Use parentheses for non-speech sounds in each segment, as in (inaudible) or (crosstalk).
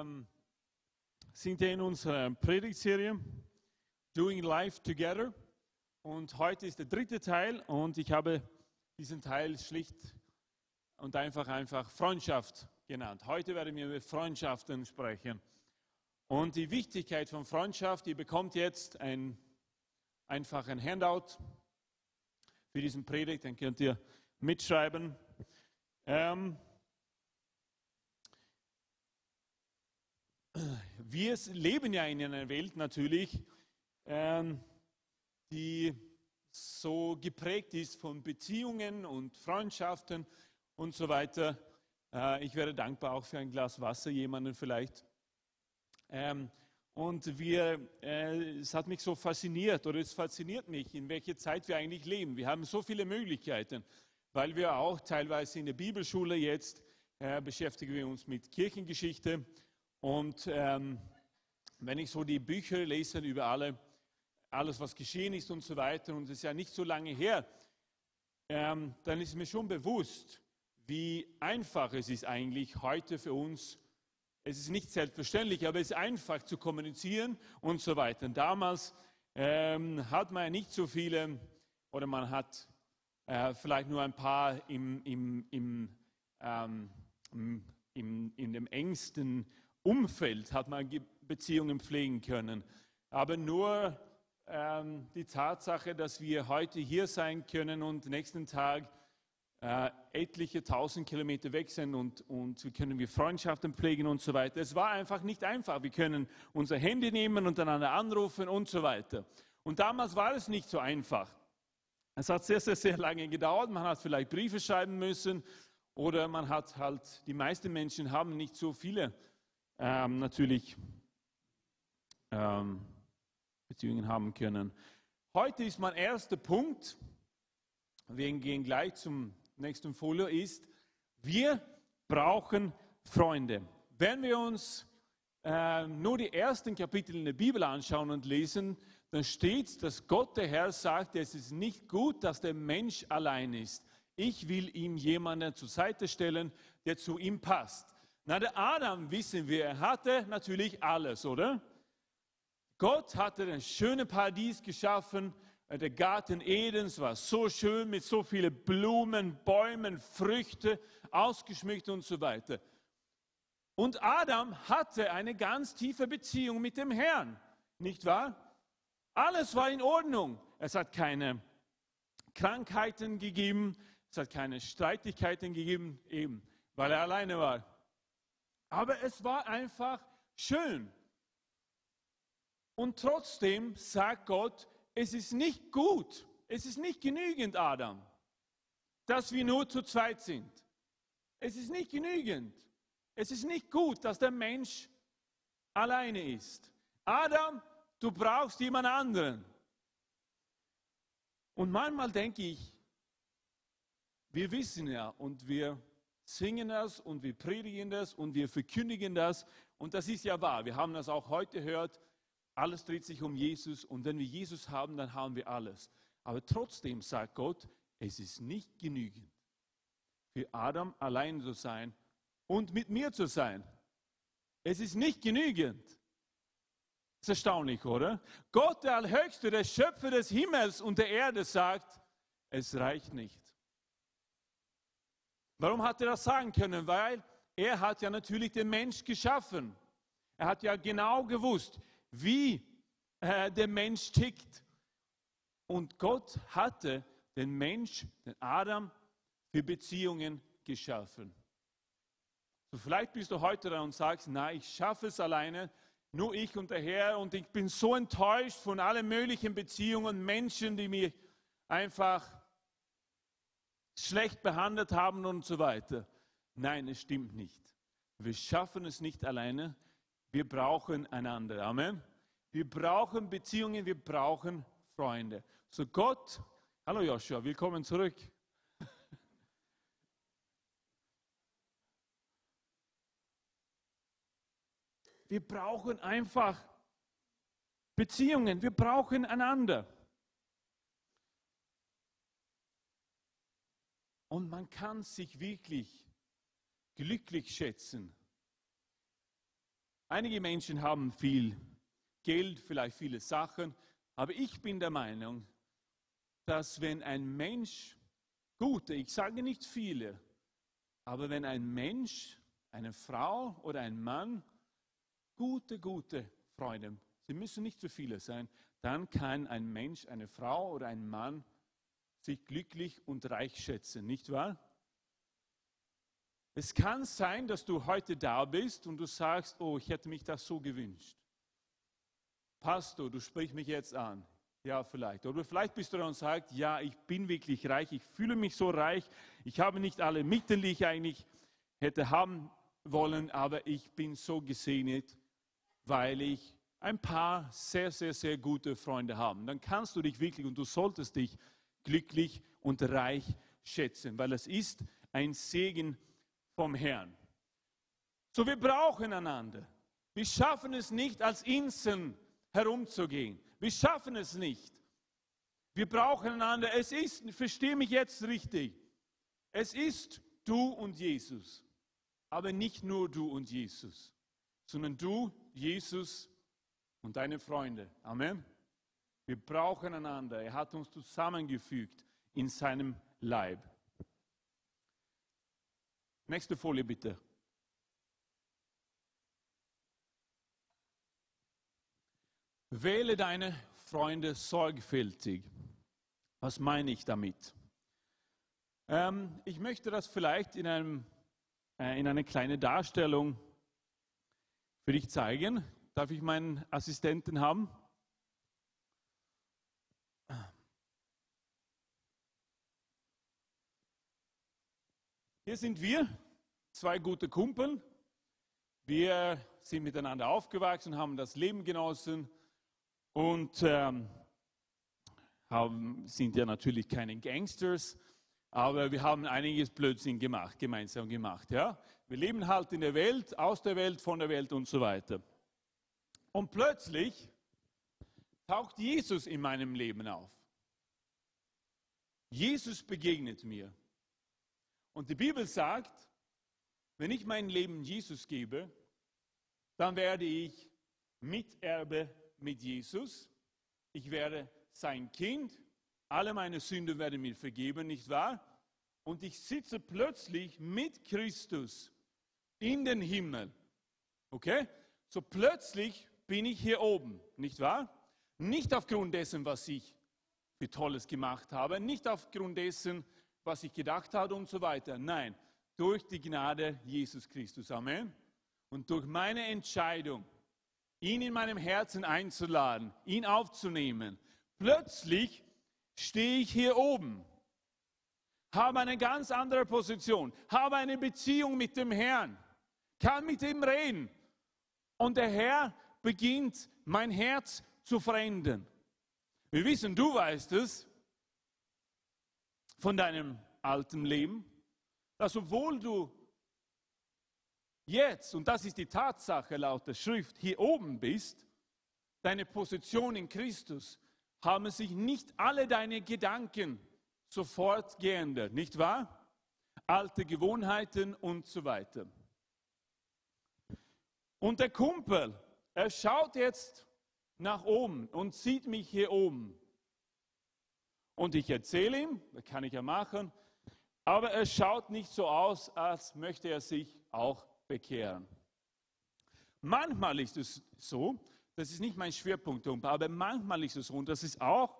ähm, sind ja in unserer Predigtserie Doing Life Together. Und heute ist der dritte Teil und ich habe diesen Teil schlicht und einfach einfach Freundschaft genannt. Heute werden wir über Freundschaften sprechen. Und die Wichtigkeit von Freundschaft, ihr bekommt jetzt ein, einfach ein Handout für diesen Predigt, dann könnt ihr mitschreiben. Ähm, wir leben ja in einer Welt natürlich, ähm, die so geprägt ist von Beziehungen und Freundschaften und so weiter. Äh, ich wäre dankbar auch für ein Glas Wasser, jemanden vielleicht. Ähm, und wir, äh, es hat mich so fasziniert oder es fasziniert mich, in welcher Zeit wir eigentlich leben. Wir haben so viele Möglichkeiten, weil wir auch teilweise in der Bibelschule jetzt äh, beschäftigen wir uns mit Kirchengeschichte und ähm, wenn ich so die Bücher lese über alle, alles, was geschehen ist und so weiter, und es ist ja nicht so lange her, ähm, dann ist mir schon bewusst, wie einfach es ist eigentlich heute für uns. Es ist nicht selbstverständlich, aber es ist einfach zu kommunizieren und so weiter. Und damals ähm, hat man ja nicht so viele, oder man hat äh, vielleicht nur ein paar im, im, im, ähm, im, in dem engsten Umfeld hat man Beziehungen pflegen können. Aber nur ähm, die Tatsache, dass wir heute hier sein können und nächsten Tag äh, etliche tausend Kilometer weg sind und, und wir können wir Freundschaften pflegen und so weiter. Es war einfach nicht einfach. Wir können unser Handy nehmen und einander anrufen und so weiter. Und damals war es nicht so einfach. Es hat sehr, sehr, sehr lange gedauert. Man hat vielleicht Briefe schreiben müssen oder man hat halt, die meisten Menschen haben nicht so viele ähm, natürlich ähm, Beziehungen haben können. Heute ist mein erster Punkt, wir gehen gleich zum nächsten Folie, ist, wir brauchen Freunde. Wenn wir uns äh, nur die ersten Kapitel in der Bibel anschauen und lesen, dann steht, dass Gott der Herr sagt, es ist nicht gut, dass der Mensch allein ist. Ich will ihm jemanden zur Seite stellen, der zu ihm passt. Na, der Adam, wissen wir, er hatte natürlich alles, oder? Gott hatte ein schönes Paradies geschaffen. Der Garten Edens war so schön mit so vielen Blumen, Bäumen, Früchte, ausgeschmückt und so weiter. Und Adam hatte eine ganz tiefe Beziehung mit dem Herrn, nicht wahr? Alles war in Ordnung. Es hat keine Krankheiten gegeben, es hat keine Streitigkeiten gegeben, eben weil er alleine war. Aber es war einfach schön. Und trotzdem sagt Gott, es ist nicht gut, es ist nicht genügend, Adam, dass wir nur zu zweit sind. Es ist nicht genügend. Es ist nicht gut, dass der Mensch alleine ist. Adam, du brauchst jemand anderen. Und manchmal denke ich, wir wissen ja und wir singen das und wir predigen das und wir verkündigen das. Und das ist ja wahr. Wir haben das auch heute gehört. Alles dreht sich um Jesus. Und wenn wir Jesus haben, dann haben wir alles. Aber trotzdem sagt Gott, es ist nicht genügend, für Adam allein zu sein und mit mir zu sein. Es ist nicht genügend. Das ist erstaunlich, oder? Gott, der Allhöchste, der Schöpfer des Himmels und der Erde, sagt, es reicht nicht. Warum hat er das sagen können? Weil er hat ja natürlich den Mensch geschaffen. Er hat ja genau gewusst, wie äh, der Mensch tickt. Und Gott hatte den Mensch, den Adam, für Beziehungen geschaffen. So vielleicht bist du heute da und sagst, na, ich schaffe es alleine, nur ich und der Herr und ich bin so enttäuscht von allen möglichen Beziehungen, Menschen, die mich einfach schlecht behandelt haben und so weiter. Nein, es stimmt nicht. Wir schaffen es nicht alleine. Wir brauchen einander. Amen. Wir brauchen Beziehungen, wir brauchen Freunde. So Gott, hallo Joshua, willkommen zurück. Wir brauchen einfach Beziehungen, wir brauchen einander. Und man kann sich wirklich glücklich schätzen, Einige Menschen haben viel Geld, vielleicht viele Sachen, aber ich bin der Meinung, dass wenn ein Mensch, gute, ich sage nicht viele, aber wenn ein Mensch, eine Frau oder ein Mann gute, gute Freunde, sie müssen nicht zu viele sein, dann kann ein Mensch, eine Frau oder ein Mann sich glücklich und reich schätzen, nicht wahr? Es kann sein, dass du heute da bist und du sagst, oh, ich hätte mich das so gewünscht. Pastor, du sprichst mich jetzt an. Ja, vielleicht. Oder vielleicht bist du da und sagst, ja, ich bin wirklich reich, ich fühle mich so reich, ich habe nicht alle Mittel, die ich eigentlich hätte haben wollen, aber ich bin so gesegnet, weil ich ein paar sehr, sehr, sehr gute Freunde habe. Dann kannst du dich wirklich und du solltest dich glücklich und reich schätzen, weil es ist ein Segen vom Herrn. So, wir brauchen einander. Wir schaffen es nicht, als Inseln herumzugehen. Wir schaffen es nicht. Wir brauchen einander. Es ist, verstehe mich jetzt richtig, es ist du und Jesus. Aber nicht nur du und Jesus, sondern du, Jesus und deine Freunde. Amen. Wir brauchen einander. Er hat uns zusammengefügt in seinem Leib. Nächste Folie bitte. Wähle deine Freunde sorgfältig. Was meine ich damit? Ähm, ich möchte das vielleicht in, einem, äh, in einer kleinen Darstellung für dich zeigen. Darf ich meinen Assistenten haben? Hier sind wir, zwei gute Kumpel. Wir sind miteinander aufgewachsen, haben das Leben genossen und ähm, haben, sind ja natürlich keine Gangsters, aber wir haben einiges Blödsinn gemacht, gemeinsam gemacht. Ja? Wir leben halt in der Welt, aus der Welt, von der Welt und so weiter. Und plötzlich taucht Jesus in meinem Leben auf. Jesus begegnet mir. Und die Bibel sagt, wenn ich mein Leben Jesus gebe, dann werde ich Miterbe mit Jesus. Ich werde sein Kind. Alle meine Sünden werden mir vergeben, nicht wahr? Und ich sitze plötzlich mit Christus in den Himmel. Okay? So plötzlich bin ich hier oben, nicht wahr? Nicht aufgrund dessen, was ich für Tolles gemacht habe, nicht aufgrund dessen, was ich gedacht habe und so weiter. Nein, durch die Gnade Jesus Christus. Amen. Und durch meine Entscheidung, ihn in meinem Herzen einzuladen, ihn aufzunehmen. Plötzlich stehe ich hier oben, habe eine ganz andere Position, habe eine Beziehung mit dem Herrn, kann mit ihm reden. Und der Herr beginnt mein Herz zu verändern. Wir wissen, du weißt es von deinem alten Leben, dass obwohl du jetzt, und das ist die Tatsache laut der Schrift, hier oben bist, deine Position in Christus, haben sich nicht alle deine Gedanken sofort geändert, nicht wahr? Alte Gewohnheiten und so weiter. Und der Kumpel, er schaut jetzt nach oben und sieht mich hier oben. Und ich erzähle ihm, das kann ich ja machen, aber es schaut nicht so aus, als möchte er sich auch bekehren. Manchmal ist es so, das ist nicht mein Schwerpunkt, aber manchmal ist es so, und das ist auch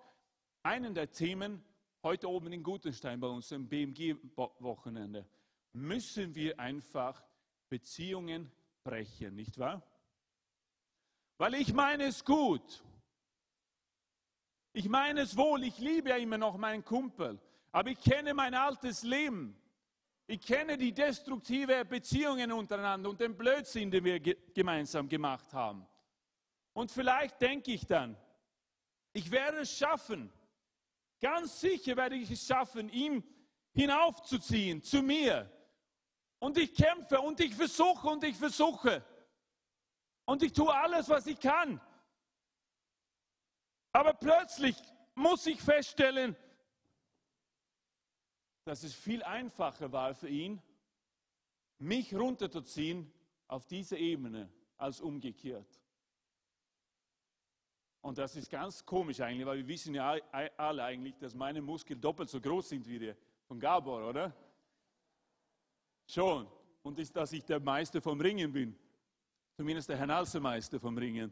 einen der Themen heute oben in Gutenstein bei uns im BMG-Wochenende, müssen wir einfach Beziehungen brechen, nicht wahr? Weil ich meine es gut. Ich meine es wohl, ich liebe ja immer noch meinen Kumpel, aber ich kenne mein altes Leben. Ich kenne die destruktive Beziehungen untereinander und den Blödsinn, den wir gemeinsam gemacht haben. Und vielleicht denke ich dann, ich werde es schaffen. Ganz sicher werde ich es schaffen, ihm hinaufzuziehen zu mir. Und ich kämpfe und ich versuche und ich versuche. Und ich tue alles, was ich kann. Aber plötzlich muss ich feststellen, dass es viel einfacher war für ihn, mich runterzuziehen auf diese Ebene als umgekehrt. Und das ist ganz komisch eigentlich, weil wir wissen ja alle eigentlich, dass meine Muskeln doppelt so groß sind wie die von Gabor, oder? Schon. Und ist, dass ich der Meister vom Ringen bin. Zumindest der Herr vom Ringen.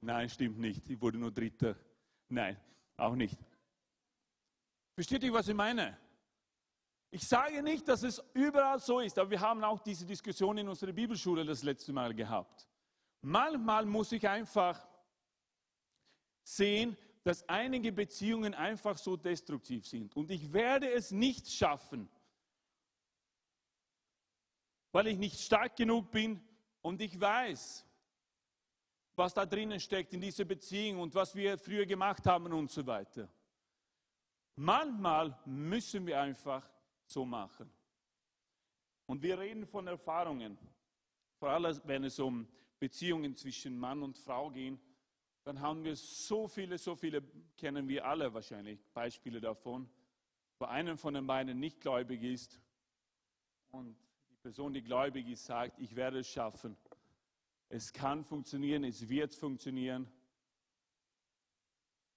Nein, stimmt nicht. Ich wurde nur Dritter. Nein, auch nicht. Versteht ihr, was ich meine? Ich sage nicht, dass es überall so ist, aber wir haben auch diese Diskussion in unserer Bibelschule das letzte Mal gehabt. Manchmal muss ich einfach sehen, dass einige Beziehungen einfach so destruktiv sind. Und ich werde es nicht schaffen, weil ich nicht stark genug bin und ich weiß, was da drinnen steckt in dieser Beziehung und was wir früher gemacht haben und so weiter. Manchmal müssen wir einfach so machen. Und wir reden von Erfahrungen, vor allem wenn es um Beziehungen zwischen Mann und Frau geht dann haben wir so viele, so viele, kennen wir alle wahrscheinlich, Beispiele davon, wo einer von den beiden nicht gläubig ist und die Person, die gläubig ist, sagt, ich werde es schaffen. Es kann funktionieren, es wird funktionieren.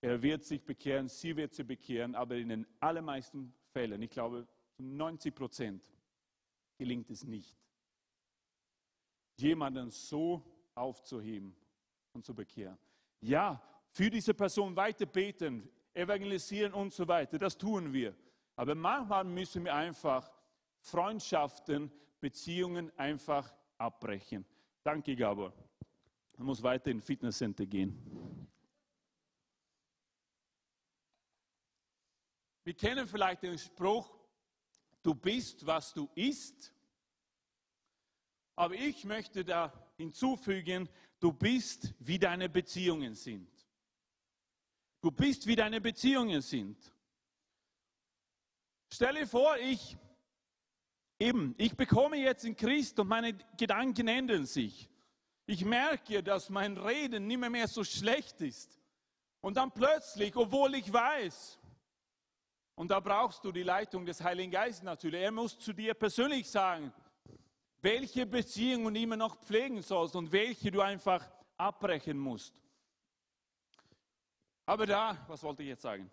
Er wird sich bekehren, sie wird sich bekehren, aber in den allermeisten Fällen, ich glaube zu 90 Prozent, gelingt es nicht, jemanden so aufzuheben und zu bekehren. Ja, für diese Person weiter beten, evangelisieren und so weiter, das tun wir. Aber manchmal müssen wir einfach Freundschaften, Beziehungen einfach abbrechen. Danke, Gabor. Man muss weiter in Fitnesscenter gehen. Wir kennen vielleicht den Spruch, du bist, was du isst. Aber ich möchte da hinzufügen, du bist, wie deine Beziehungen sind. Du bist, wie deine Beziehungen sind. Stelle vor, ich eben, ich bekomme jetzt in Christ und meine Gedanken ändern sich. Ich merke, dass mein Reden nicht mehr, mehr so schlecht ist. Und dann plötzlich, obwohl ich weiß, und da brauchst du die Leitung des Heiligen Geistes natürlich, er muss zu dir persönlich sagen, welche Beziehungen du immer noch pflegen sollst und welche du einfach abbrechen musst. Aber da, was wollte ich jetzt sagen?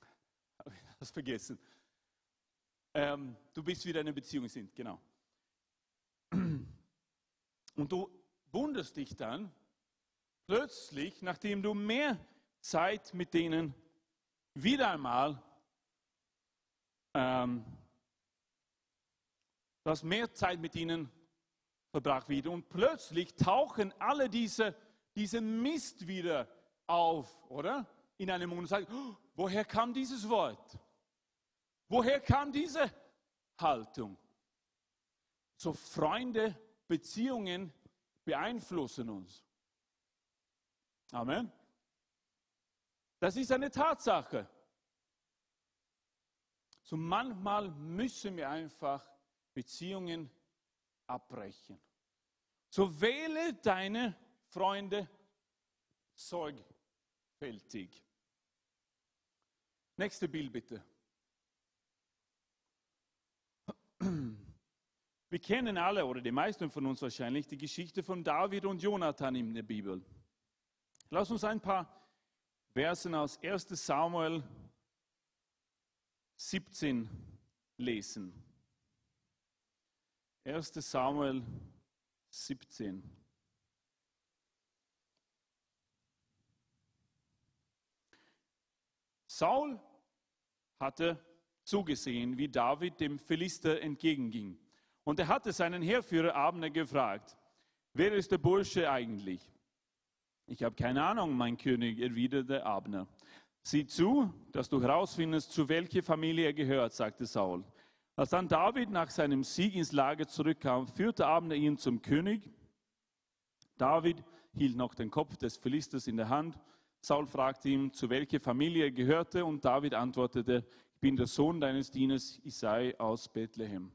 (laughs) Habe ich das vergessen. Ähm, du bist wieder in einer Beziehung sind, genau. (clears throat) Und du wunderst dich dann plötzlich, nachdem du mehr Zeit mit denen wieder einmal ähm, dass mehr Zeit mit ihnen verbracht wird. Und plötzlich tauchen alle diese, diese Mist wieder auf, oder? In einem Mund und sagen, oh, woher kam dieses Wort? Woher kam diese Haltung? So Freunde, Beziehungen beeinflussen uns. Amen. Das ist eine Tatsache. So manchmal müssen wir einfach Beziehungen abbrechen. So wähle deine Freunde sorgfältig. Nächste Bild bitte. Wir kennen alle, oder die meisten von uns wahrscheinlich, die Geschichte von David und Jonathan in der Bibel. Lass uns ein paar Versen aus 1 Samuel 17 lesen. 1 Samuel 17. Saul hatte zugesehen, wie David dem Philister entgegenging. Und er hatte seinen Heerführer Abner gefragt, wer ist der Bursche eigentlich? Ich habe keine Ahnung, mein König, erwiderte Abner. Sieh zu, dass du herausfindest, zu welcher Familie er gehört, sagte Saul. Als dann David nach seinem Sieg ins Lager zurückkam, führte Abner ihn zum König. David hielt noch den Kopf des Philisters in der Hand. Saul fragte ihn, zu welcher Familie er gehörte, und David antwortete, ich bin der Sohn deines Dieners Isai aus Bethlehem.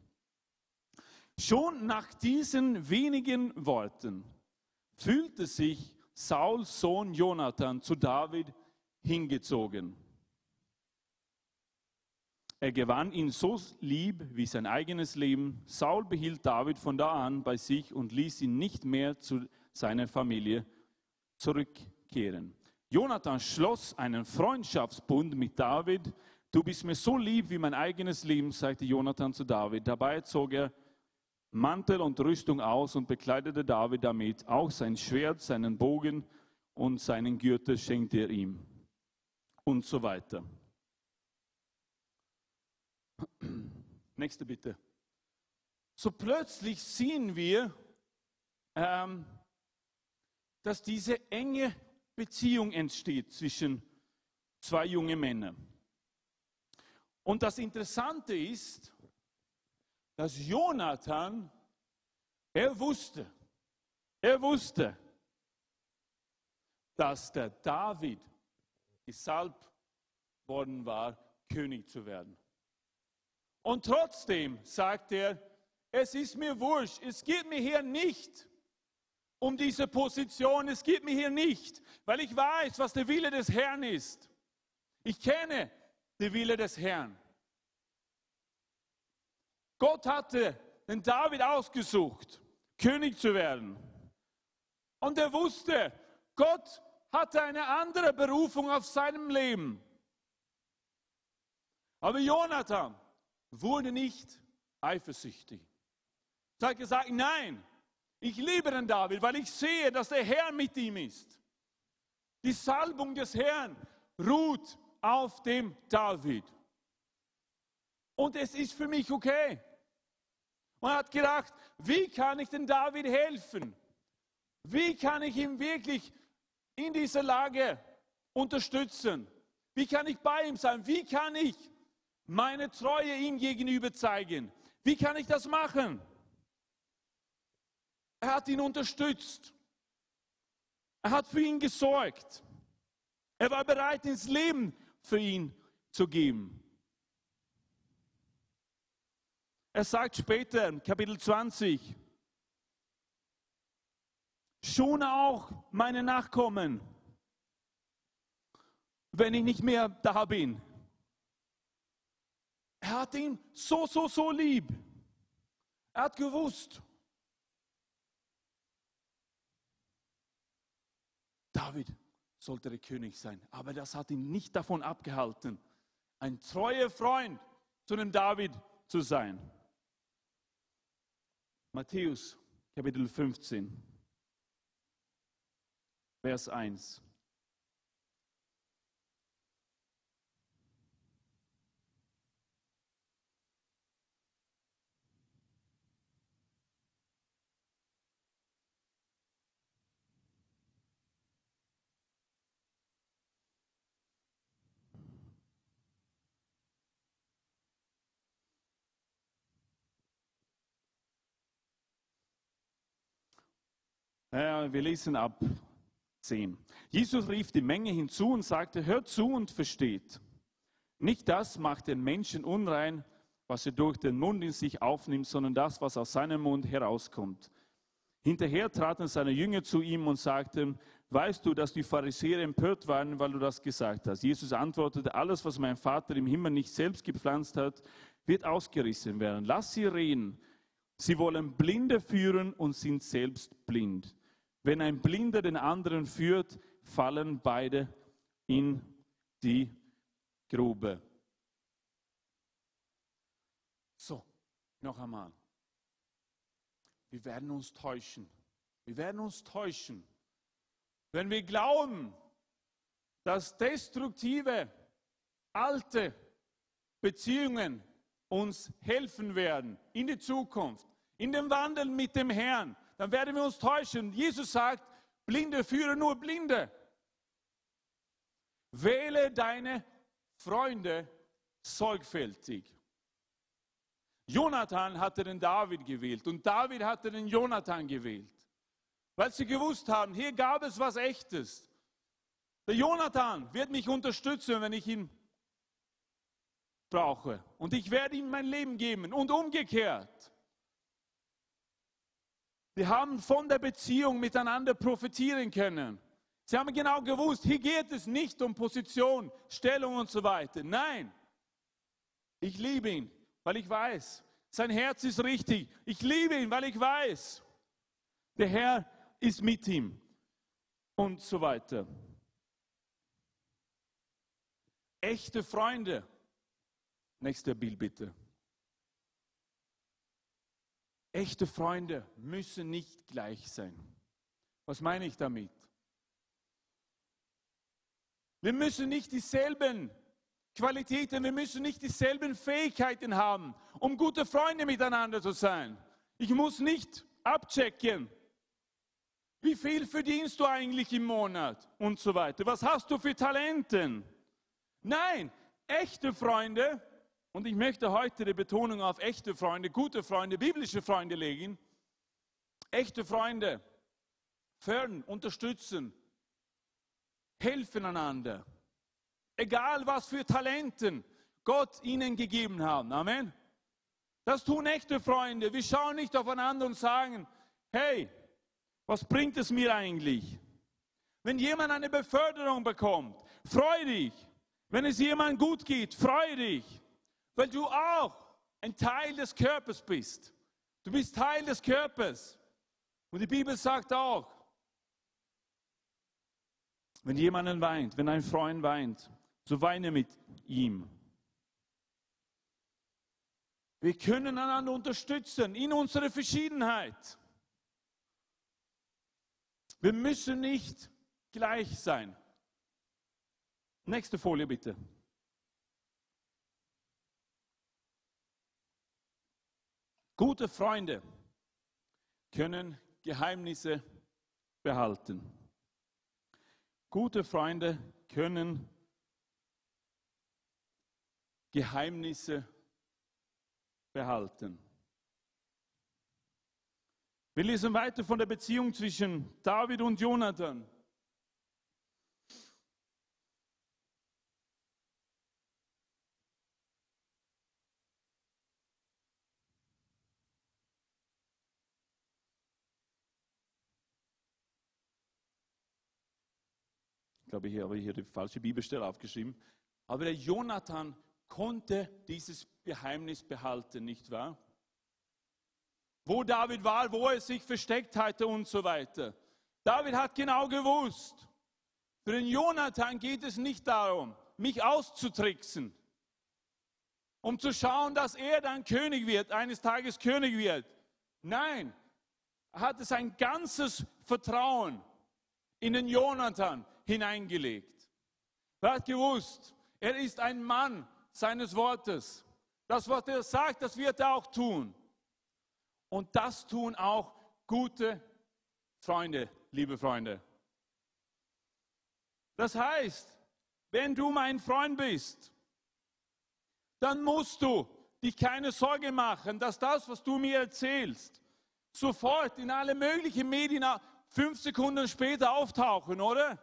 Schon nach diesen wenigen Worten fühlte sich Sauls Sohn Jonathan zu David hingezogen. Er gewann ihn so lieb wie sein eigenes Leben. Saul behielt David von da an bei sich und ließ ihn nicht mehr zu seiner Familie zurückkehren. Jonathan schloss einen Freundschaftsbund mit David. Du bist mir so lieb wie mein eigenes Leben, sagte Jonathan zu David. Dabei zog er Mantel und Rüstung aus und bekleidete David damit. Auch sein Schwert, seinen Bogen und seinen Gürtel schenkte er ihm. Und so weiter. Nächste bitte. So plötzlich sehen wir, ähm, dass diese enge Beziehung entsteht zwischen zwei jungen Männern. Und das Interessante ist, dass Jonathan, er wusste, er wusste, dass der David gesalbt worden war, König zu werden. Und trotzdem sagt er, es ist mir wurscht, es geht mir hier nicht um diese Position, es geht mir hier nicht, weil ich weiß, was der Wille des Herrn ist. Ich kenne den Wille des Herrn. Gott hatte den David ausgesucht, König zu werden. Und er wusste, Gott hatte eine andere Berufung auf seinem Leben. Aber Jonathan, wurde nicht eifersüchtig. Er hat gesagt, nein, ich liebe den David, weil ich sehe, dass der Herr mit ihm ist. Die Salbung des Herrn ruht auf dem David. Und es ist für mich okay. Und er hat gedacht, wie kann ich den David helfen? Wie kann ich ihn wirklich in dieser Lage unterstützen? Wie kann ich bei ihm sein? Wie kann ich meine Treue ihm gegenüber zeigen. Wie kann ich das machen? Er hat ihn unterstützt. Er hat für ihn gesorgt. Er war bereit, ins Leben für ihn zu geben. Er sagt später, Kapitel 20, schone auch meine Nachkommen, wenn ich nicht mehr da bin. Er hat ihn so, so, so lieb. Er hat gewusst, David sollte der König sein. Aber das hat ihn nicht davon abgehalten, ein treuer Freund zu dem David zu sein. Matthäus Kapitel 15, Vers 1. wir lesen ab 10. Jesus rief die Menge hinzu und sagte, hört zu und versteht. Nicht das macht den Menschen unrein, was er durch den Mund in sich aufnimmt, sondern das, was aus seinem Mund herauskommt. Hinterher traten seine Jünger zu ihm und sagten, weißt du, dass die Pharisäer empört waren, weil du das gesagt hast? Jesus antwortete, alles, was mein Vater im Himmel nicht selbst gepflanzt hat, wird ausgerissen werden. Lass sie reden. Sie wollen Blinde führen und sind selbst blind. Wenn ein Blinder den anderen führt, fallen beide in die Grube. So, noch einmal. Wir werden uns täuschen. Wir werden uns täuschen, wenn wir glauben, dass destruktive, alte Beziehungen uns helfen werden in die Zukunft, in dem Wandel mit dem Herrn, dann werden wir uns täuschen. Jesus sagt, Blinde führen nur Blinde. Wähle deine Freunde sorgfältig. Jonathan hatte den David gewählt und David hatte den Jonathan gewählt, weil sie gewusst haben, hier gab es was Echtes. Der Jonathan wird mich unterstützen, wenn ich ihn brauche. Und ich werde ihm mein Leben geben und umgekehrt. Wir haben von der Beziehung miteinander profitieren können. Sie haben genau gewusst, hier geht es nicht um Position, Stellung und so weiter. Nein, Ich liebe ihn, weil ich weiß, sein Herz ist richtig. Ich liebe ihn, weil ich weiß, der Herr ist mit ihm und so weiter. Echte Freunde. Nächster Bild bitte. Echte Freunde müssen nicht gleich sein. Was meine ich damit? Wir müssen nicht dieselben Qualitäten, wir müssen nicht dieselben Fähigkeiten haben, um gute Freunde miteinander zu sein. Ich muss nicht abchecken, wie viel verdienst du eigentlich im Monat und so weiter. Was hast du für Talenten? Nein, echte Freunde, und ich möchte heute die Betonung auf echte Freunde, gute Freunde, biblische Freunde legen. Echte Freunde fördern, unterstützen, helfen einander. Egal was für Talenten Gott ihnen gegeben hat. Amen. Das tun echte Freunde. Wir schauen nicht aufeinander und sagen, hey, was bringt es mir eigentlich? Wenn jemand eine Beförderung bekommt, freu dich. Wenn es jemandem gut geht, freu dich. Weil du auch ein Teil des Körpers bist. Du bist Teil des Körpers. Und die Bibel sagt auch, wenn jemand weint, wenn ein Freund weint, so weine mit ihm. Wir können einander unterstützen in unserer Verschiedenheit. Wir müssen nicht gleich sein. Nächste Folie bitte. Gute Freunde können Geheimnisse behalten. Gute Freunde können Geheimnisse behalten. Wir lesen weiter von der Beziehung zwischen David und Jonathan. Glaube, ich habe hier die falsche Bibelstelle aufgeschrieben. Aber der Jonathan konnte dieses Geheimnis behalten, nicht wahr? Wo David war, wo er sich versteckt hatte und so weiter. David hat genau gewusst, für den Jonathan geht es nicht darum, mich auszutricksen, um zu schauen, dass er dann König wird, eines Tages König wird. Nein, er hatte sein ganzes Vertrauen in den Jonathan hineingelegt. Er hat gewusst, er ist ein Mann, seines Wortes. Das, was er sagt, das wird er auch tun. Und das tun auch gute Freunde, liebe Freunde. Das heißt, wenn du mein Freund bist, dann musst du dich keine Sorge machen, dass das, was du mir erzählst, sofort in alle möglichen Medien fünf Sekunden später auftauchen, oder?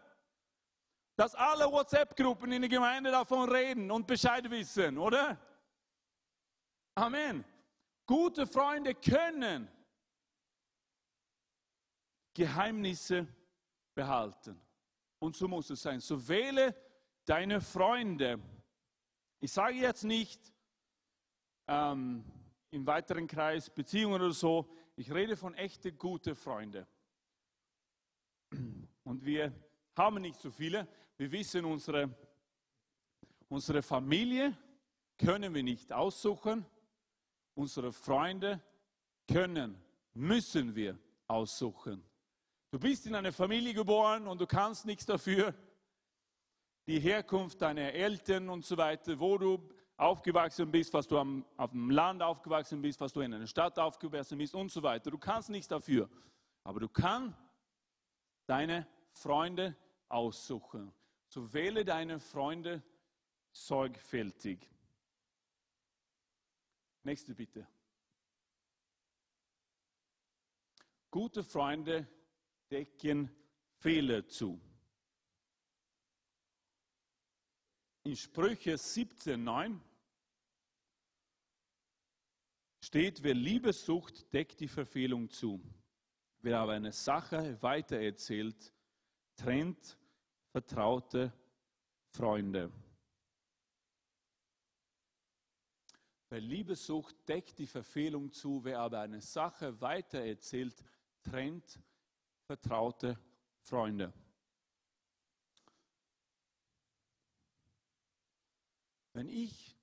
Dass alle WhatsApp-Gruppen in der Gemeinde davon reden und Bescheid wissen, oder? Amen. Gute Freunde können Geheimnisse behalten. Und so muss es sein. So wähle deine Freunde. Ich sage jetzt nicht ähm, im weiteren Kreis Beziehungen oder so. Ich rede von echten guten Freunden. Und wir haben nicht so viele. Wir wissen, unsere, unsere Familie können wir nicht aussuchen. Unsere Freunde können, müssen wir aussuchen. Du bist in eine Familie geboren und du kannst nichts dafür. Die Herkunft deiner Eltern und so weiter, wo du aufgewachsen bist, was du am, auf dem Land aufgewachsen bist, was du in einer Stadt aufgewachsen bist und so weiter. Du kannst nichts dafür. Aber du kannst deine Freunde aussuchen. So wähle deine Freunde sorgfältig. Nächste bitte. Gute Freunde decken Fehler zu. In Sprüche 17,9 steht, wer Liebe sucht, deckt die Verfehlung zu. Wer aber eine Sache weitererzählt, trennt vertraute Freunde. Weil Liebessucht deckt die Verfehlung zu, wer aber eine Sache weitererzählt, trennt vertraute Freunde. Wenn ich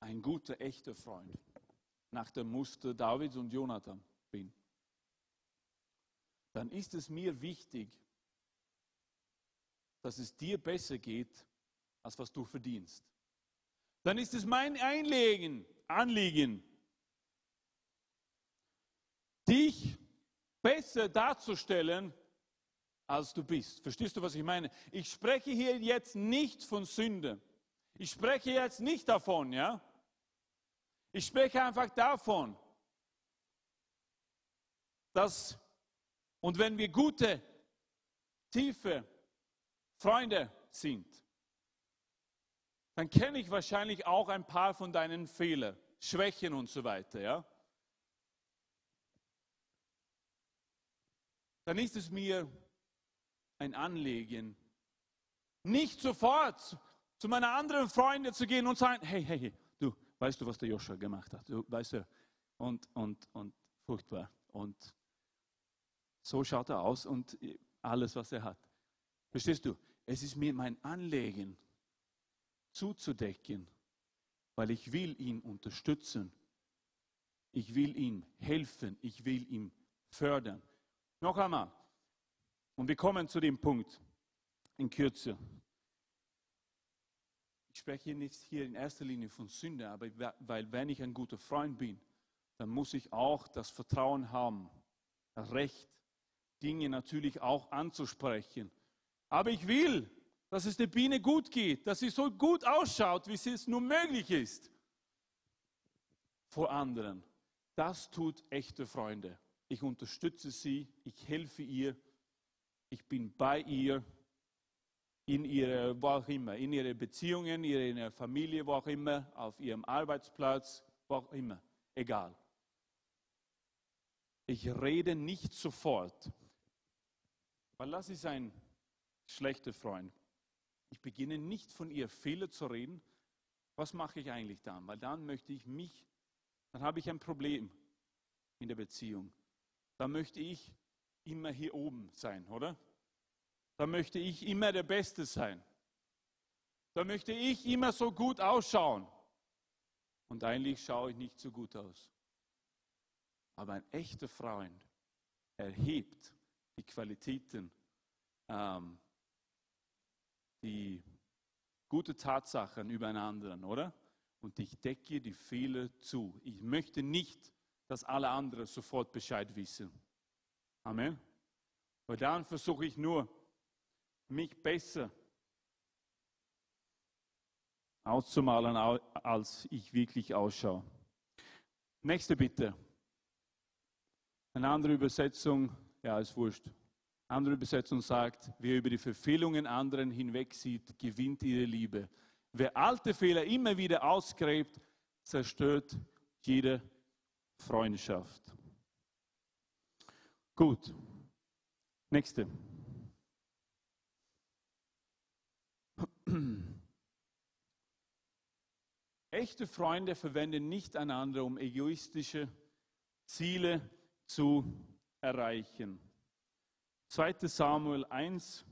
ein guter, echter Freund nach dem Muster Davids und Jonathan bin, dann ist es mir wichtig, dass es dir besser geht, als was du verdienst. Dann ist es mein Einlegen, Anliegen, dich besser darzustellen, als du bist. Verstehst du, was ich meine? Ich spreche hier jetzt nicht von Sünde. Ich spreche jetzt nicht davon, ja? Ich spreche einfach davon, dass, und wenn wir gute, tiefe Freunde sind, dann kenne ich wahrscheinlich auch ein paar von deinen Fehlern, Schwächen und so weiter, ja? Dann ist es mir ein Anliegen, nicht sofort zu meiner anderen Freundin zu gehen und sagen, hey, hey, hey, du, weißt du, was der Joshua gemacht hat? Du, weißt du, und, und, und furchtbar. Und so schaut er aus und alles, was er hat. Verstehst du? Es ist mir mein Anliegen, zuzudecken, weil ich will ihn unterstützen. Ich will ihm helfen. Ich will ihm fördern. Noch einmal. Und wir kommen zu dem Punkt in Kürze. Ich spreche nicht hier in erster Linie von Sünde, aber weil wenn ich ein guter Freund bin, dann muss ich auch das Vertrauen haben, Recht, Dinge natürlich auch anzusprechen. Aber ich will, dass es der Biene gut geht, dass sie so gut ausschaut, wie es nur möglich ist vor anderen. Das tut echte Freunde. Ich unterstütze sie, ich helfe ihr, ich bin bei ihr in ihrer, wo auch immer, in ihre Beziehungen, in ihrer Familie, wo auch immer, auf ihrem Arbeitsplatz, wo auch immer, egal. Ich rede nicht sofort, weil das ist ein schlechter Freund. Ich beginne nicht von ihr Fehler zu reden. Was mache ich eigentlich dann? Weil dann möchte ich mich, dann habe ich ein Problem in der Beziehung. Dann möchte ich immer hier oben sein, oder? Da möchte ich immer der Beste sein. Da möchte ich immer so gut ausschauen. Und eigentlich schaue ich nicht so gut aus. Aber ein echter Freund erhebt die Qualitäten, ähm, die gute Tatsachen über einen anderen, oder? Und ich decke die Fehler zu. Ich möchte nicht, dass alle anderen sofort Bescheid wissen. Amen. Weil dann versuche ich nur, mich besser auszumalen, als ich wirklich ausschaue. Nächste Bitte. Eine andere Übersetzung, ja, ist wurscht. Andere Übersetzung sagt, wer über die Verfehlungen anderen hinwegsieht, gewinnt ihre Liebe. Wer alte Fehler immer wieder ausgräbt, zerstört jede Freundschaft. Gut. Nächste. Echte Freunde verwenden nicht einander, um egoistische Ziele zu erreichen. 2. Samuel 1,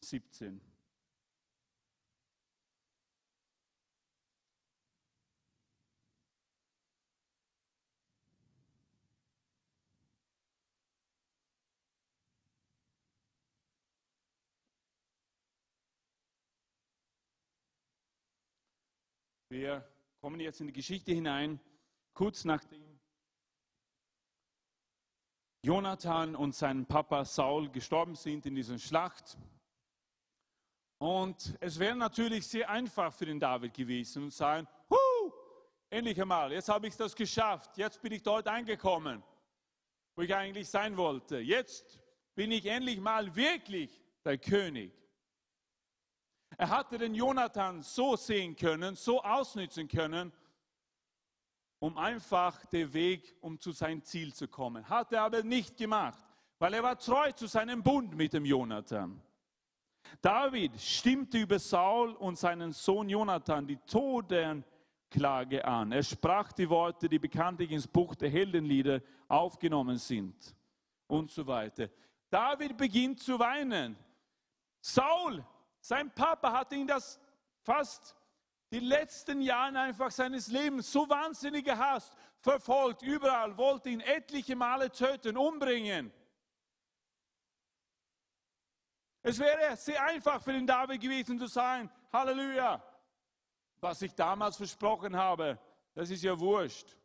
17. Wir kommen jetzt in die Geschichte hinein, kurz nachdem Jonathan und sein Papa Saul gestorben sind in dieser Schlacht. Und es wäre natürlich sehr einfach für den David gewesen und sagen, Hu, endlich einmal, jetzt habe ich das geschafft, jetzt bin ich dort angekommen, wo ich eigentlich sein wollte. Jetzt bin ich endlich mal wirklich der König. Er hatte den Jonathan so sehen können, so ausnützen können, um einfach den Weg, um zu seinem Ziel zu kommen. Hat er aber nicht gemacht, weil er war treu zu seinem Bund mit dem Jonathan. David stimmte über Saul und seinen Sohn Jonathan die Tode Klage an. Er sprach die Worte, die bekanntlich ins Buch der Heldenlieder aufgenommen sind und so weiter. David beginnt zu weinen. Saul, sein Papa hat ihn das fast die letzten Jahre einfach seines Lebens so wahnsinnig gehasst, verfolgt, überall, wollte ihn etliche Male töten, umbringen. Es wäre sehr einfach für den David gewesen zu sagen, Halleluja, was ich damals versprochen habe, das ist ja wurscht.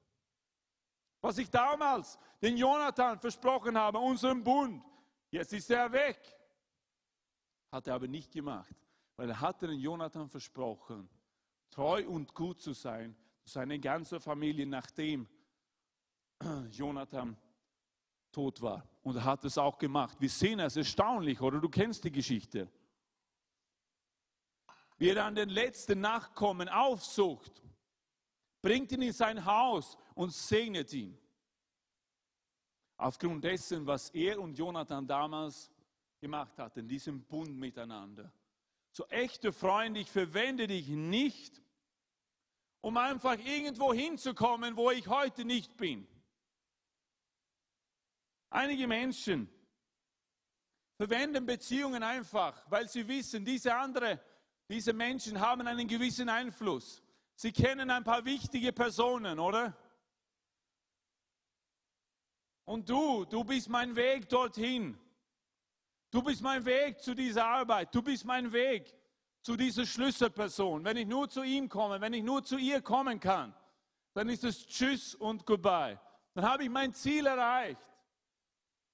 Was ich damals den Jonathan versprochen habe, unserem Bund, jetzt ist er weg. Hat er aber nicht gemacht, weil er hatte den Jonathan versprochen, treu und gut zu sein, zu seiner ganzen Familie, nachdem (clears throat) Jonathan tot war. Und er hat es auch gemacht. Wir sehen es erstaunlich, oder? Du kennst die Geschichte. Wie er dann den letzten Nachkommen aufsucht, bringt ihn in sein Haus und segnet ihn. Aufgrund dessen, was er und Jonathan damals gemacht hatten, diesem Bund miteinander. So echte Freunde, ich verwende dich nicht, um einfach irgendwo hinzukommen, wo ich heute nicht bin. Einige Menschen verwenden Beziehungen einfach, weil sie wissen, diese andere, diese Menschen haben einen gewissen Einfluss. Sie kennen ein paar wichtige Personen, oder? Und du, du bist mein Weg dorthin. Du bist mein Weg zu dieser Arbeit. Du bist mein Weg zu dieser Schlüsselperson. Wenn ich nur zu ihm komme, wenn ich nur zu ihr kommen kann, dann ist es Tschüss und Goodbye. Dann habe ich mein Ziel erreicht.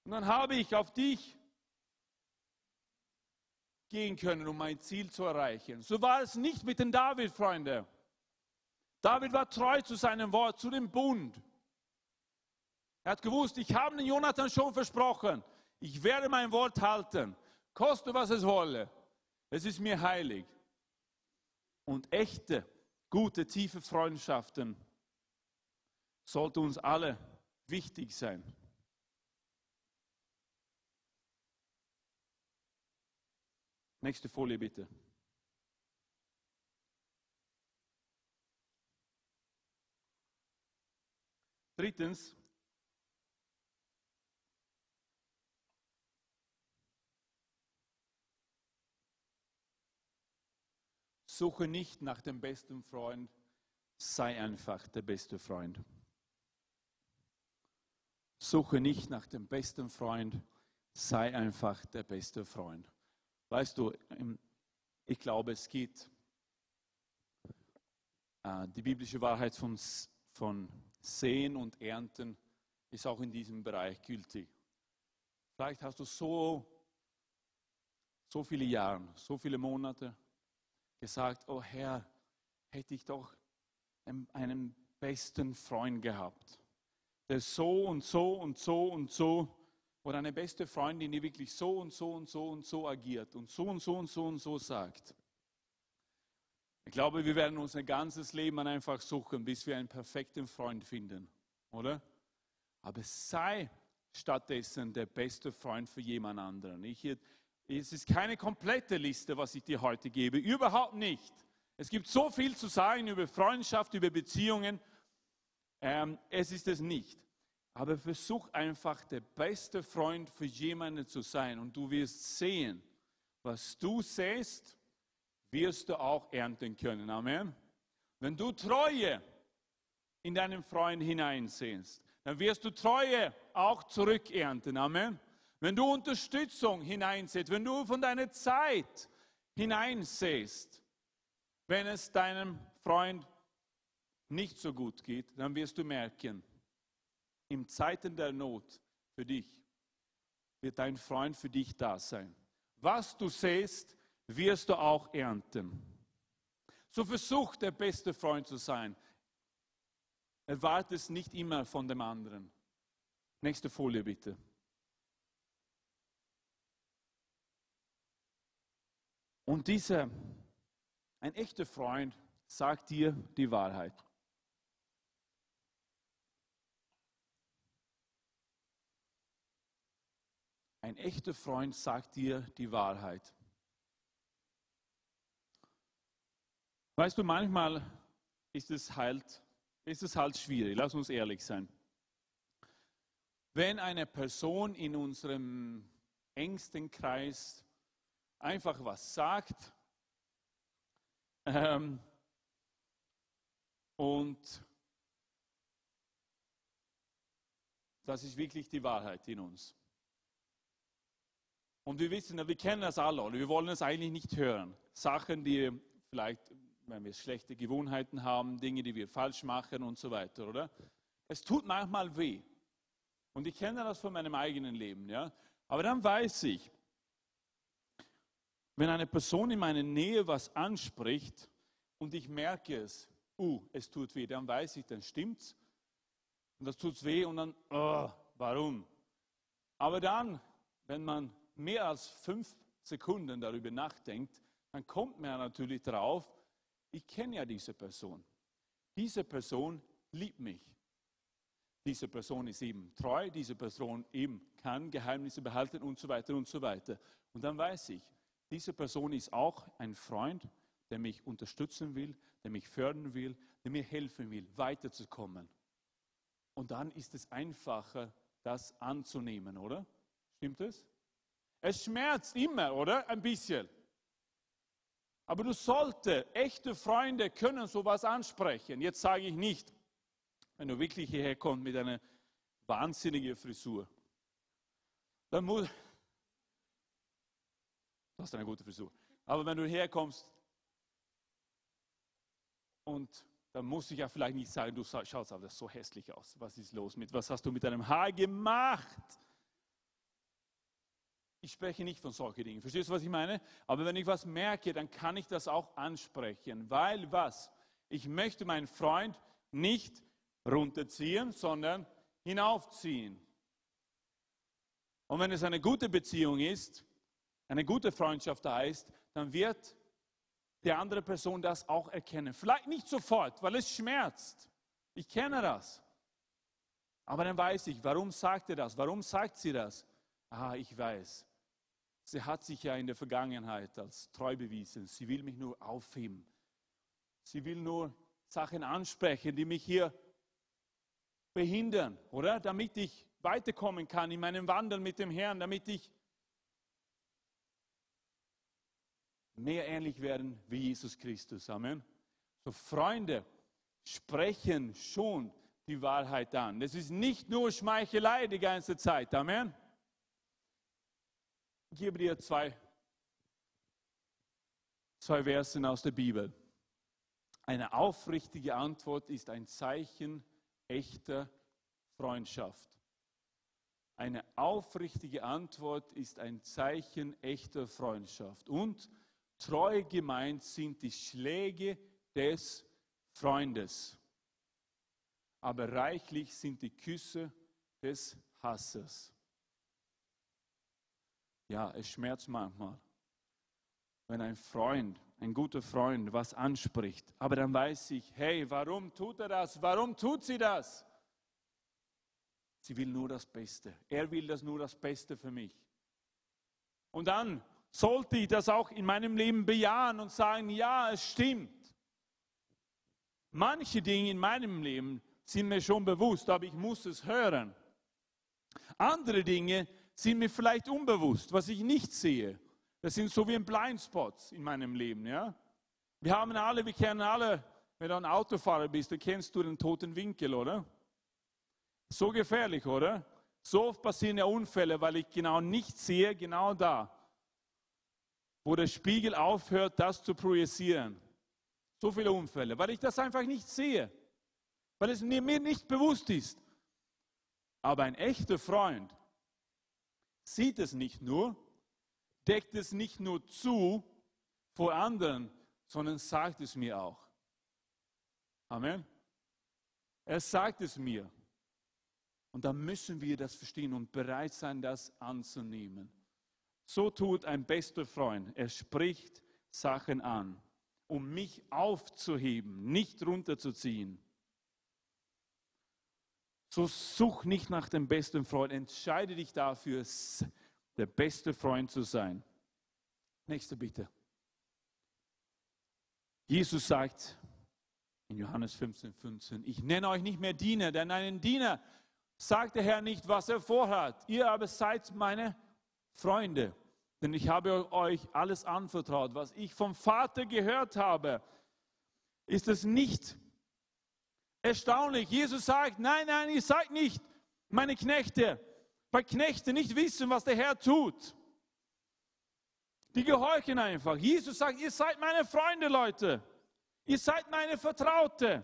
Und dann habe ich auf dich gehen können, um mein Ziel zu erreichen. So war es nicht mit den David, Freunde. David war treu zu seinem Wort, zu dem Bund. Er hat gewusst, ich habe den Jonathan schon versprochen, ich werde mein Wort halten, koste was es wolle. Es ist mir heilig. Und echte, gute, tiefe Freundschaften sollten uns alle wichtig sein. Nächste Folie bitte. Drittens, Suche nicht nach dem besten Freund, sei einfach der beste Freund. Suche nicht nach dem besten Freund, sei einfach der beste Freund. Weißt du, ich glaube, es geht, äh, die biblische Wahrheit von, von Sehen und Ernten ist auch in diesem Bereich gültig. Vielleicht hast du so, so viele Jahre, so viele Monate, gesagt, oh Herr, hätte ich doch einen besten Freund gehabt, der so und so und so und so, oder eine beste Freundin, die wirklich so und so und so und so agiert und so und so und so und so sagt. Ich glaube, wir werden unser ganzes Leben einfach suchen, bis wir einen perfekten Freund finden, oder? Aber sei stattdessen der beste Freund für jemand anderen. Ich, es ist keine komplette Liste, was ich dir heute gebe. Überhaupt nicht. Es gibt so viel zu sagen über Freundschaft, über Beziehungen. Ähm, es ist es nicht. Aber versuch einfach der beste Freund für jemanden zu sein. Und du wirst sehen, was du säst, wirst du auch ernten können. Amen. Wenn du Treue in deinen Freund hineinsehst, dann wirst du Treue auch zurückernten. Amen. Wenn du Unterstützung hineinsetzt, wenn du von deiner Zeit hineinsehst, wenn es deinem Freund nicht so gut geht, dann wirst du merken, in Zeiten der Not für dich wird dein Freund für dich da sein. Was du säst, wirst du auch ernten. So versuch der beste Freund zu sein. Erwarte es nicht immer von dem anderen. Nächste Folie bitte. Und dieser, ein echter Freund, sagt dir die Wahrheit. Ein echter Freund sagt dir die Wahrheit. Weißt du, manchmal ist es halt, ist es halt schwierig. Lass uns ehrlich sein. Wenn eine Person in unserem engsten Kreis einfach was sagt ähm, und das ist wirklich die Wahrheit in uns. Und wir wissen, wir kennen das alle, oder wir wollen es eigentlich nicht hören. Sachen, die vielleicht, wenn wir schlechte Gewohnheiten haben, Dinge, die wir falsch machen und so weiter, oder? Es tut manchmal weh. Und ich kenne das von meinem eigenen Leben, ja. Aber dann weiß ich, wenn eine Person in meiner Nähe was anspricht und ich merke es, uh, es tut weh, dann weiß ich, dann stimmt's. Und das tut weh und dann, oh, warum? Aber dann, wenn man mehr als fünf Sekunden darüber nachdenkt, dann kommt man natürlich drauf, ich kenne ja diese Person. Diese Person liebt mich. Diese Person ist eben treu, diese Person eben kann Geheimnisse behalten und so weiter und so weiter. Und dann weiß ich, diese Person ist auch ein Freund, der mich unterstützen will, der mich fördern will, der mir helfen will, weiterzukommen. Und dann ist es einfacher, das anzunehmen, oder? Stimmt es? Es schmerzt immer, oder? Ein bisschen. Aber du solltest, echte Freunde können sowas ansprechen. Jetzt sage ich nicht, wenn du wirklich hierher kommst mit einer wahnsinnigen Frisur, dann muss, du hast eine gute Frisur, aber wenn du herkommst und dann muss ich ja vielleicht nicht sagen, du schaust aber so hässlich aus. Was ist los mit, was hast du mit deinem Haar gemacht? Ich spreche nicht von solchen Dingen. Verstehst du, was ich meine? Aber wenn ich was merke, dann kann ich das auch ansprechen. Weil was? Ich möchte meinen Freund nicht runterziehen, sondern hinaufziehen. Und wenn es eine gute Beziehung ist, eine gute Freundschaft da ist, dann wird die andere Person das auch erkennen. Vielleicht nicht sofort, weil es schmerzt. Ich kenne das. Aber dann weiß ich, warum sagt er das? Warum sagt sie das? Ah, ich weiß. Sie hat sich ja in der Vergangenheit als treu bewiesen. Sie will mich nur aufheben. Sie will nur Sachen ansprechen, die mich hier behindern, oder? Damit ich weiterkommen kann in meinem Wandel mit dem Herrn, damit ich mehr ähnlich werden wie Jesus Christus. Amen. So Freunde sprechen schon die Wahrheit an. Das ist nicht nur Schmeichelei die ganze Zeit. Amen. Ich gebe dir zwei, zwei Versen aus der Bibel. Eine aufrichtige Antwort ist ein Zeichen echter Freundschaft. Eine aufrichtige Antwort ist ein Zeichen echter Freundschaft. Und treu gemeint sind die Schläge des Freundes. Aber reichlich sind die Küsse des Hasses. Ja, es schmerzt manchmal, wenn ein Freund, ein guter Freund was anspricht. Aber dann weiß ich, hey, warum tut er das? Warum tut sie das? Sie will nur das Beste. Er will das nur das Beste für mich. Und dann sollte ich das auch in meinem Leben bejahen und sagen, ja, es stimmt. Manche Dinge in meinem Leben sind mir schon bewusst, aber ich muss es hören. Andere Dinge sind mir vielleicht unbewusst, was ich nicht sehe. Das sind so wie ein Blindspots in meinem Leben. Ja? Wir haben alle, wir kennen alle, wenn du ein Autofahrer bist, dann kennst du den toten Winkel, oder? So gefährlich, oder? So oft passieren ja Unfälle, weil ich genau nicht sehe, genau da, wo der Spiegel aufhört, das zu projizieren. So viele Unfälle, weil ich das einfach nicht sehe, weil es mir nicht bewusst ist. Aber ein echter Freund, sieht es nicht nur, deckt es nicht nur zu vor anderen, sondern sagt es mir auch. Amen. Er sagt es mir. Und da müssen wir das verstehen und bereit sein, das anzunehmen. So tut ein bester Freund. Er spricht Sachen an, um mich aufzuheben, nicht runterzuziehen. So such nicht nach dem besten Freund, entscheide dich dafür, der beste Freund zu sein. Nächste Bitte. Jesus sagt, In Johannes 15, 15. Ich nenne euch nicht mehr Diener, denn einen Diener sagt der Herr nicht, was er vorhat. Ihr aber seid meine Freunde, denn ich habe euch alles anvertraut, was ich vom Vater gehört habe. Ist es nicht erstaunlich? Jesus sagt, nein, nein, ihr seid nicht meine Knechte, weil Knechte nicht wissen, was der Herr tut. Die gehorchen einfach. Jesus sagt, ihr seid meine Freunde, Leute. Ihr seid meine Vertraute.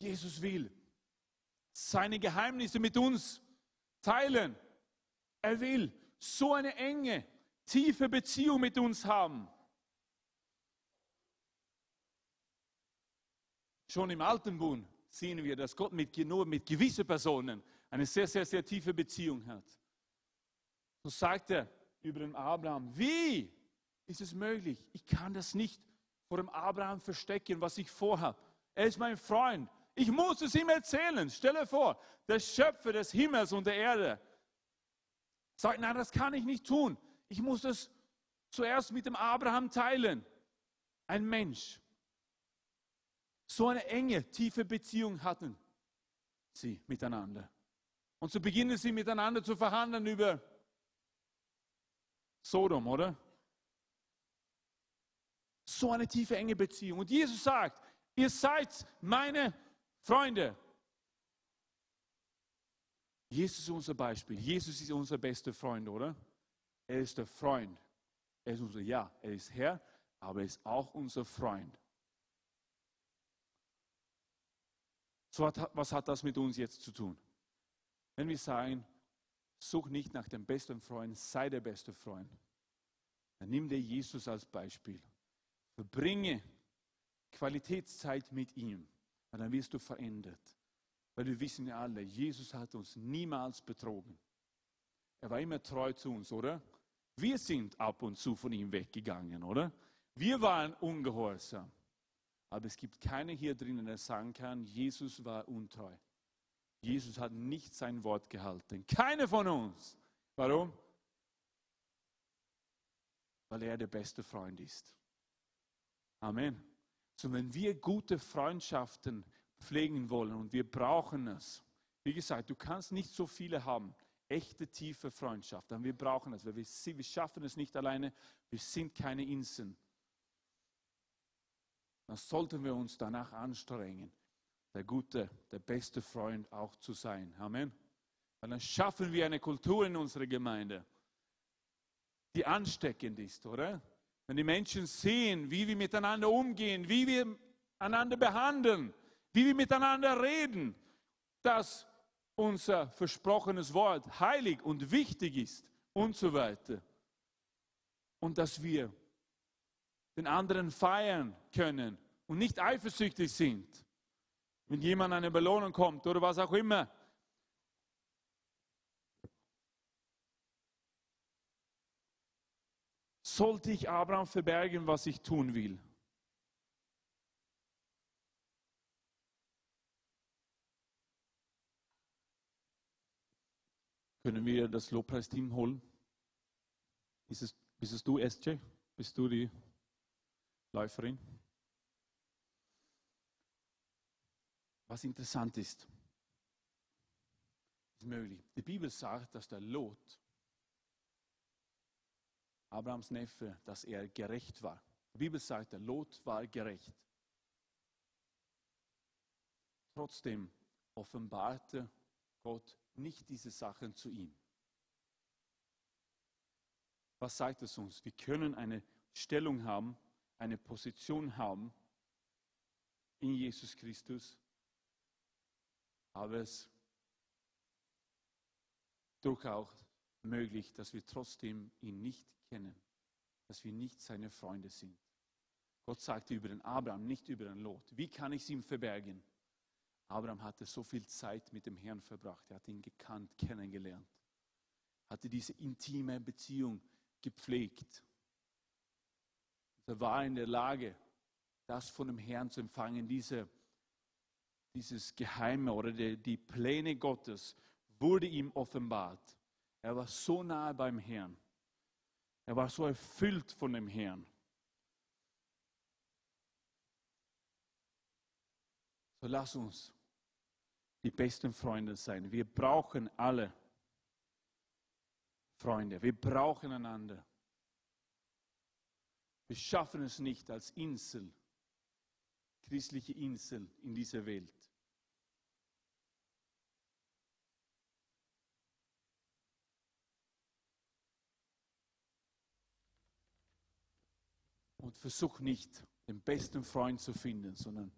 Jesus will seine Geheimnisse mit uns teilen. Er will so eine enge, tiefe Beziehung mit uns haben. Schon im Alten Bund sehen wir, dass Gott mit, nur mit gewissen Personen eine sehr, sehr, sehr tiefe Beziehung hat. So sagt er über den Abraham, wie ist es möglich? Ich kann das nicht vor dem Abraham verstecken, was ich vorhabe. Er ist mein Freund. Ich muss es ihm erzählen. Stelle vor, der Schöpfer des Himmels und der Erde sagt, nein, das kann ich nicht tun. Ich muss es zuerst mit dem Abraham teilen. Ein Mensch. So eine enge, tiefe Beziehung hatten sie miteinander. Und so beginnen sie miteinander zu verhandeln über Sodom, oder? So eine tiefe, enge Beziehung. Und Jesus sagt, ihr seid meine Freunde. Jesus ist unser Beispiel. Jesus ist unser bester Freund, oder? Er ist der Freund. Er ist unser, ja, er ist Herr, aber er ist auch unser Freund. So hat, was hat das mit uns jetzt zu tun? Wenn wir sagen, such nicht nach dem besten Freund, sei der beste Freund. Dann nimm dir Jesus als Beispiel. Verbringe Qualitätszeit mit ihm. Und dann wirst du verändert. Weil wir wissen ja alle, Jesus hat uns niemals betrogen. Er war immer treu zu uns, oder? Wir sind ab und zu von ihm weggegangen, oder? Wir waren ungehorsam. Aber es gibt keiner hier drinnen, der sagen kann, Jesus war untreu. Jesus hat nicht sein Wort gehalten. Keiner von uns. Warum? Weil er der beste Freund ist. Amen. So, wenn wir gute Freundschaften pflegen wollen und wir brauchen es, wie gesagt, du kannst nicht so viele haben, echte tiefe Freundschaft, aber wir brauchen es, weil wir, wir schaffen es nicht alleine, wir sind keine Inseln dann sollten wir uns danach anstrengen, der gute, der beste Freund auch zu sein. Amen. Weil dann schaffen wir eine Kultur in unserer Gemeinde, die ansteckend ist, oder? Wenn die Menschen sehen, wie wir miteinander umgehen, wie wir einander behandeln, wie wir miteinander reden, dass unser versprochenes Wort heilig und wichtig ist und so weiter. Und dass wir den anderen feiern können und nicht eifersüchtig sind, wenn jemand eine Belohnung kommt oder was auch immer. Sollte ich Abraham verbergen, was ich tun will? Können wir das Lobpreisteam holen? Ist es, bist es du, SJ? Bist du die Läuferin. Was interessant ist, ist möglich. Die Bibel sagt, dass der Lot, Abrahams Neffe, dass er gerecht war. Die Bibel sagt, der Lot war gerecht. Trotzdem offenbarte Gott nicht diese Sachen zu ihm. Was sagt es uns? Wir können eine Stellung haben, eine Position haben in Jesus Christus, aber es ist durchaus möglich, dass wir trotzdem ihn nicht kennen, dass wir nicht seine Freunde sind. Gott sagte über den Abraham, nicht über den Lot. Wie kann ich es ihm verbergen? Abraham hatte so viel Zeit mit dem Herrn verbracht. Er hat ihn gekannt, kennengelernt. Hatte diese intime Beziehung gepflegt. Er war in der Lage, das von dem Herrn zu empfangen, diese, dieses Geheime oder die, die Pläne Gottes wurde ihm offenbart. Er war so nahe beim Herrn. Er war so erfüllt von dem Herrn. So lass uns die besten Freunde sein. Wir brauchen alle Freunde. Wir brauchen einander. Wir schaffen es nicht als Insel, christliche Insel in dieser Welt. Und versuch nicht, den besten Freund zu finden, sondern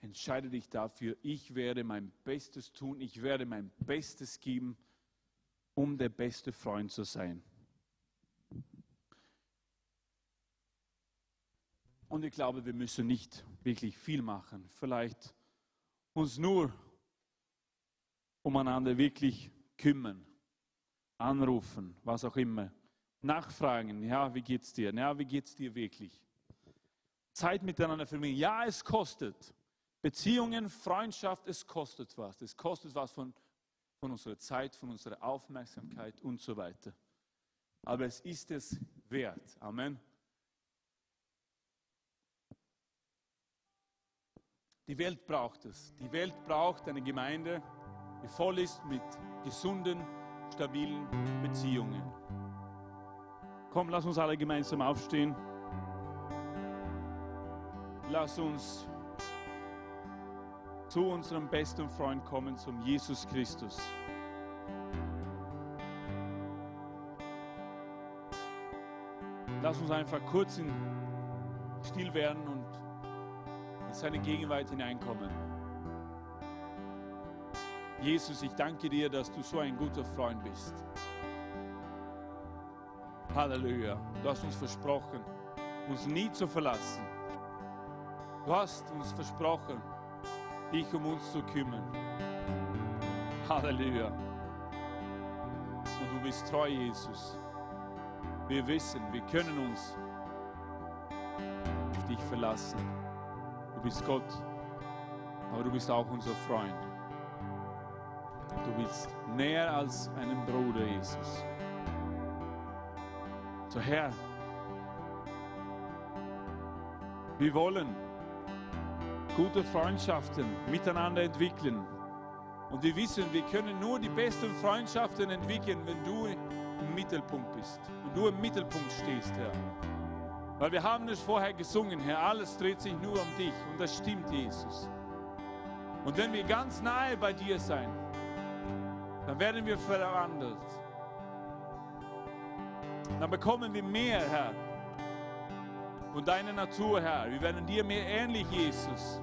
entscheide dich dafür, ich werde mein Bestes tun, ich werde mein Bestes geben, um der beste Freund zu sein. Und ich glaube, wir müssen nicht wirklich viel machen. Vielleicht uns nur umeinander wirklich kümmern, anrufen, was auch immer. Nachfragen, ja, wie geht's dir? Ja, wie geht's dir wirklich? Zeit miteinander verbringen. Ja, es kostet. Beziehungen, Freundschaft, es kostet was. Es kostet was von, von unserer Zeit, von unserer Aufmerksamkeit und so weiter. Aber es ist es wert. Amen. Die Welt braucht es. Die Welt braucht eine Gemeinde, die voll ist mit gesunden, stabilen Beziehungen. Komm, lass uns alle gemeinsam aufstehen. Lass uns zu unserem besten Freund kommen, zum Jesus Christus. Lass uns einfach kurz in still werden und in seine Gegenwart hineinkommen. Jesus, ich danke dir, dass du so ein guter Freund bist. Halleluja. Du hast uns versprochen, uns nie zu verlassen. Du hast uns versprochen, dich um uns zu kümmern. Halleluja. Und du bist treu, Jesus. Wir wissen, wir können uns auf dich verlassen. Du bist Gott, aber du bist auch unser Freund. Du bist näher als einen Bruder, Jesus. So Herr, wir wollen gute Freundschaften miteinander entwickeln. Und wir wissen, wir können nur die besten Freundschaften entwickeln, wenn du im Mittelpunkt bist. Und du im Mittelpunkt stehst, Herr. Weil wir haben es vorher gesungen, Herr, alles dreht sich nur um dich. Und das stimmt, Jesus. Und wenn wir ganz nahe bei dir sein, dann werden wir verwandelt. Dann bekommen wir mehr, Herr, von deiner Natur, Herr. Wir werden dir mehr ähnlich, Jesus.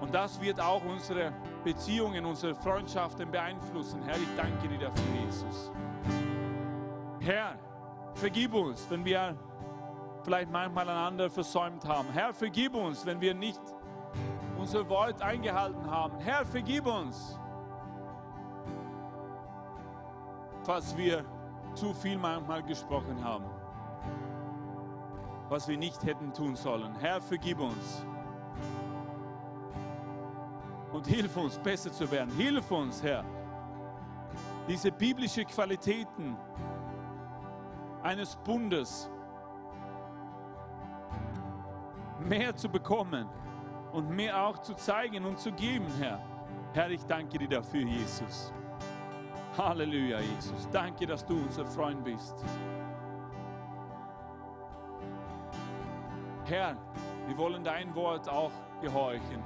Und das wird auch unsere Beziehungen, unsere Freundschaften beeinflussen. Herr, ich danke dir dafür, Jesus. Herr, vergib uns, wenn wir vielleicht manchmal einander versäumt haben. Herr, vergib uns, wenn wir nicht unser Wort eingehalten haben. Herr, vergib uns, falls wir zu viel manchmal gesprochen haben, was wir nicht hätten tun sollen. Herr, vergib uns und hilf uns, besser zu werden. Hilf uns, Herr, diese biblischen Qualitäten eines Bundes mehr zu bekommen und mehr auch zu zeigen und zu geben, Herr. Herr, ich danke dir dafür, Jesus. Halleluja, Jesus. Danke, dass du unser Freund bist. Herr, wir wollen dein Wort auch gehorchen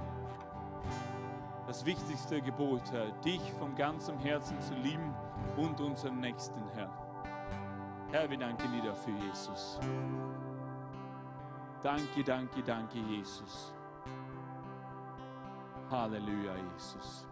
das wichtigste Gebot, Herr, dich von ganzem Herzen zu lieben und unseren Nächsten, Herr. Herr, wir danken dir dafür, Jesus. Danke, danke, danke, Jesus. Halleluja, Jesus.